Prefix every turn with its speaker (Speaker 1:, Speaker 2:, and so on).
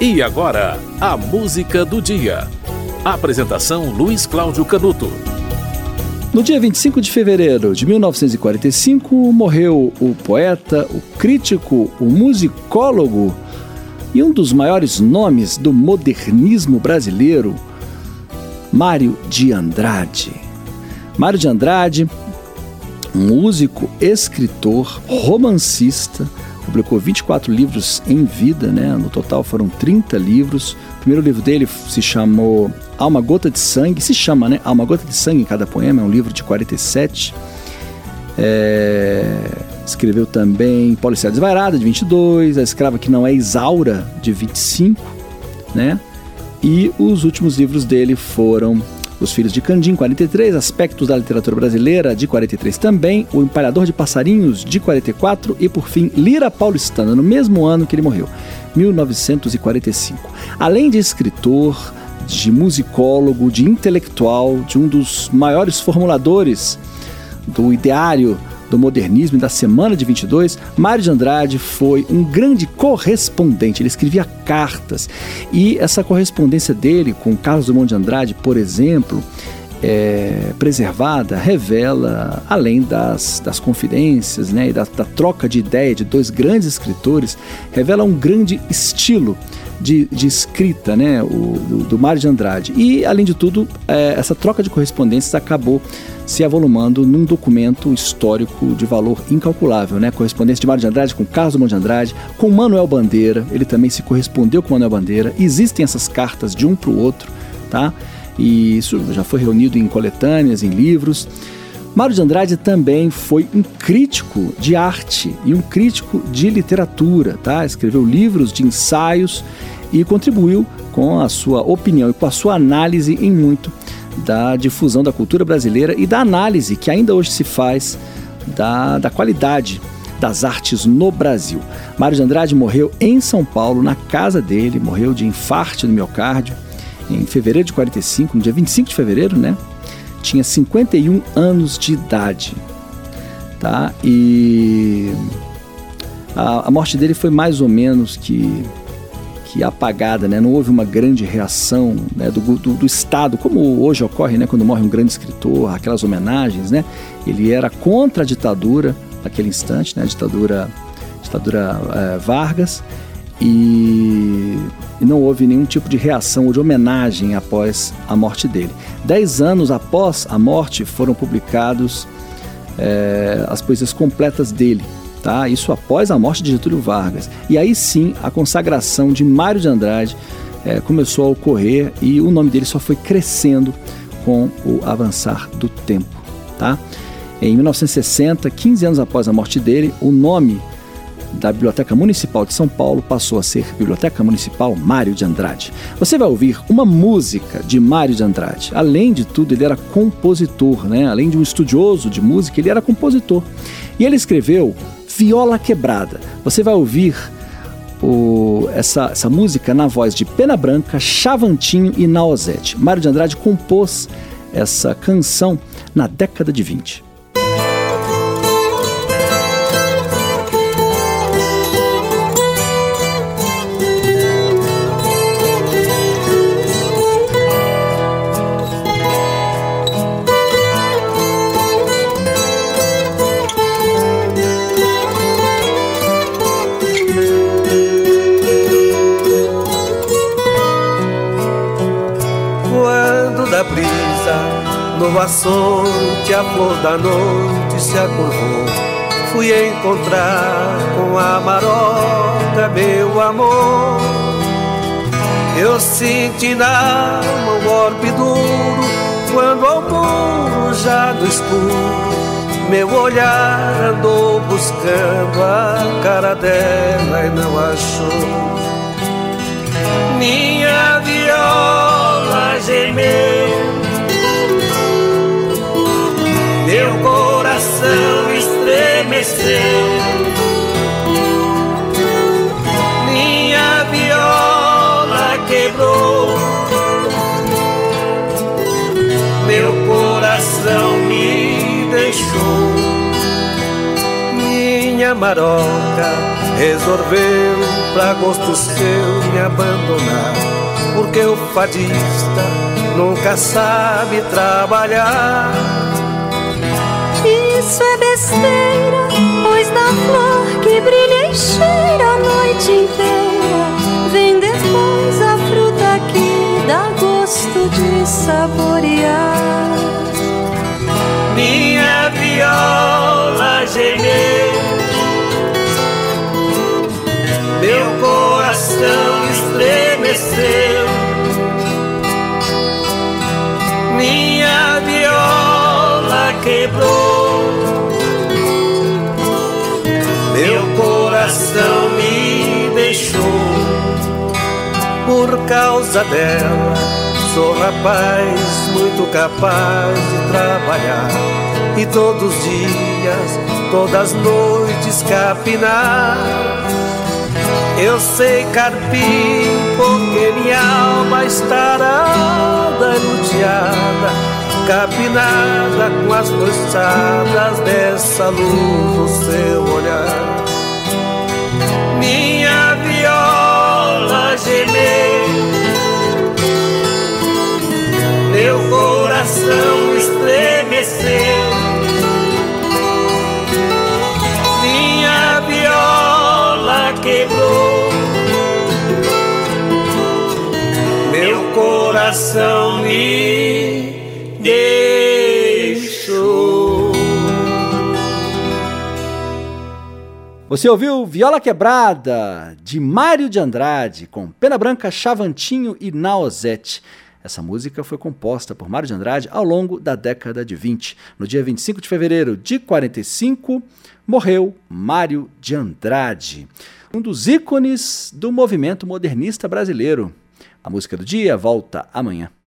Speaker 1: E agora, a música do dia. Apresentação Luiz Cláudio Canuto.
Speaker 2: No dia 25 de fevereiro de 1945, morreu o poeta, o crítico, o musicólogo e um dos maiores nomes do modernismo brasileiro, Mário de Andrade. Mário de Andrade, músico, escritor, romancista, publicou 24 livros em vida, né? No total foram 30 livros. O primeiro livro dele se chamou Há uma gota de sangue, se chama, né? Há uma gota de sangue em cada poema, é um livro de 47. É... Escreveu também Policial Desvairada, de 22, A Escrava que Não é Isaura, de 25, né? E os últimos livros dele foram os Filhos de Candim, 43, Aspectos da Literatura Brasileira, de 43 também, O Empalhador de Passarinhos, de 44 e, por fim, Lira Paulistana, no mesmo ano que ele morreu, 1945. Além de escritor, de musicólogo, de intelectual, de um dos maiores formuladores do ideário do modernismo e da Semana de 22, Mário de Andrade foi um grande correspondente. Ele escrevia cartas e essa correspondência dele com Carlos Drummond de Andrade, por exemplo, é, preservada revela, além das, das confidências né, e da, da troca de ideia de dois grandes escritores, revela um grande estilo de, de escrita né, o, do, do Mário de Andrade. E, além de tudo, é, essa troca de correspondências acabou se avolumando num documento histórico de valor incalculável, né? Correspondência de Mário de Andrade com Carlos Drummond de Andrade, com Manuel Bandeira, ele também se correspondeu com Manuel Bandeira. Existem essas cartas de um para o outro, tá? E isso já foi reunido em coletâneas, em livros. Mário de Andrade também foi um crítico de arte e um crítico de literatura, tá? Escreveu livros de ensaios e contribuiu com a sua opinião e com a sua análise em muito da difusão da cultura brasileira e da análise que ainda hoje se faz da, da qualidade das artes no Brasil. Mário de Andrade morreu em São Paulo, na casa dele, morreu de infarto no miocárdio em fevereiro de 45, no dia 25 de fevereiro, né? tinha 51 anos de idade, tá? E a, a morte dele foi mais ou menos que apagada, né? Não houve uma grande reação né? do, do, do, Estado, como hoje ocorre, né? Quando morre um grande escritor, aquelas homenagens, né? Ele era contra a ditadura naquele instante, né? A ditadura, ditadura é, Vargas e, e, não houve nenhum tipo de reação ou de homenagem após a morte dele. Dez anos após a morte foram publicados é, as poesias completas dele, tá? Isso após a morte de Getúlio Vargas. E aí sim a consagração de Mário de Andrade é, começou a ocorrer e o nome dele só foi crescendo com o avançar do tempo, tá? Em 1960, 15 anos após a morte dele, o nome da Biblioteca Municipal de São Paulo passou a ser Biblioteca Municipal Mário de Andrade. Você vai ouvir uma música de Mário de Andrade. Além de tudo, ele era compositor, né? Além de um estudioso de música, ele era compositor. E ele escreveu Viola Quebrada. Você vai ouvir o, essa, essa música na voz de Pena Branca, Chavantinho e Naozete. Mário de Andrade compôs essa canção na década de 20.
Speaker 3: No açoite a flor da noite se acordou. Fui encontrar com a maroca meu amor. Eu senti na mão golpe duro Quando ao muro já no escuro Meu olhar andou buscando a cara dela e não achou. Minha viola gemeu meu coração estremeceu. Minha viola quebrou, meu coração me deixou. Minha maroca resolveu pra gosto seu me abandonar. Porque o fadista nunca sabe trabalhar.
Speaker 4: Isso é besteira, pois da flor que brilha e cheira a noite inteira, vem depois a fruta que dá gosto de saborear.
Speaker 3: Minha viola gemeu, meu coração estremeceu. Minha viola quebrou, coração me deixou por causa dela. Sou rapaz muito capaz de trabalhar e todos os dias, todas as noites capinar. Eu sei carpir porque minha alma estarada eludiada, capinada com as roçadas dessa luz do seu olhar. Coração me deixou.
Speaker 2: Você ouviu Viola Quebrada, de Mário de Andrade, com Pena Branca, Chavantinho e Naozete. Essa música foi composta por Mário de Andrade ao longo da década de 20. No dia 25 de fevereiro de 45, morreu Mário de Andrade, um dos ícones do movimento modernista brasileiro. A música do dia volta amanhã.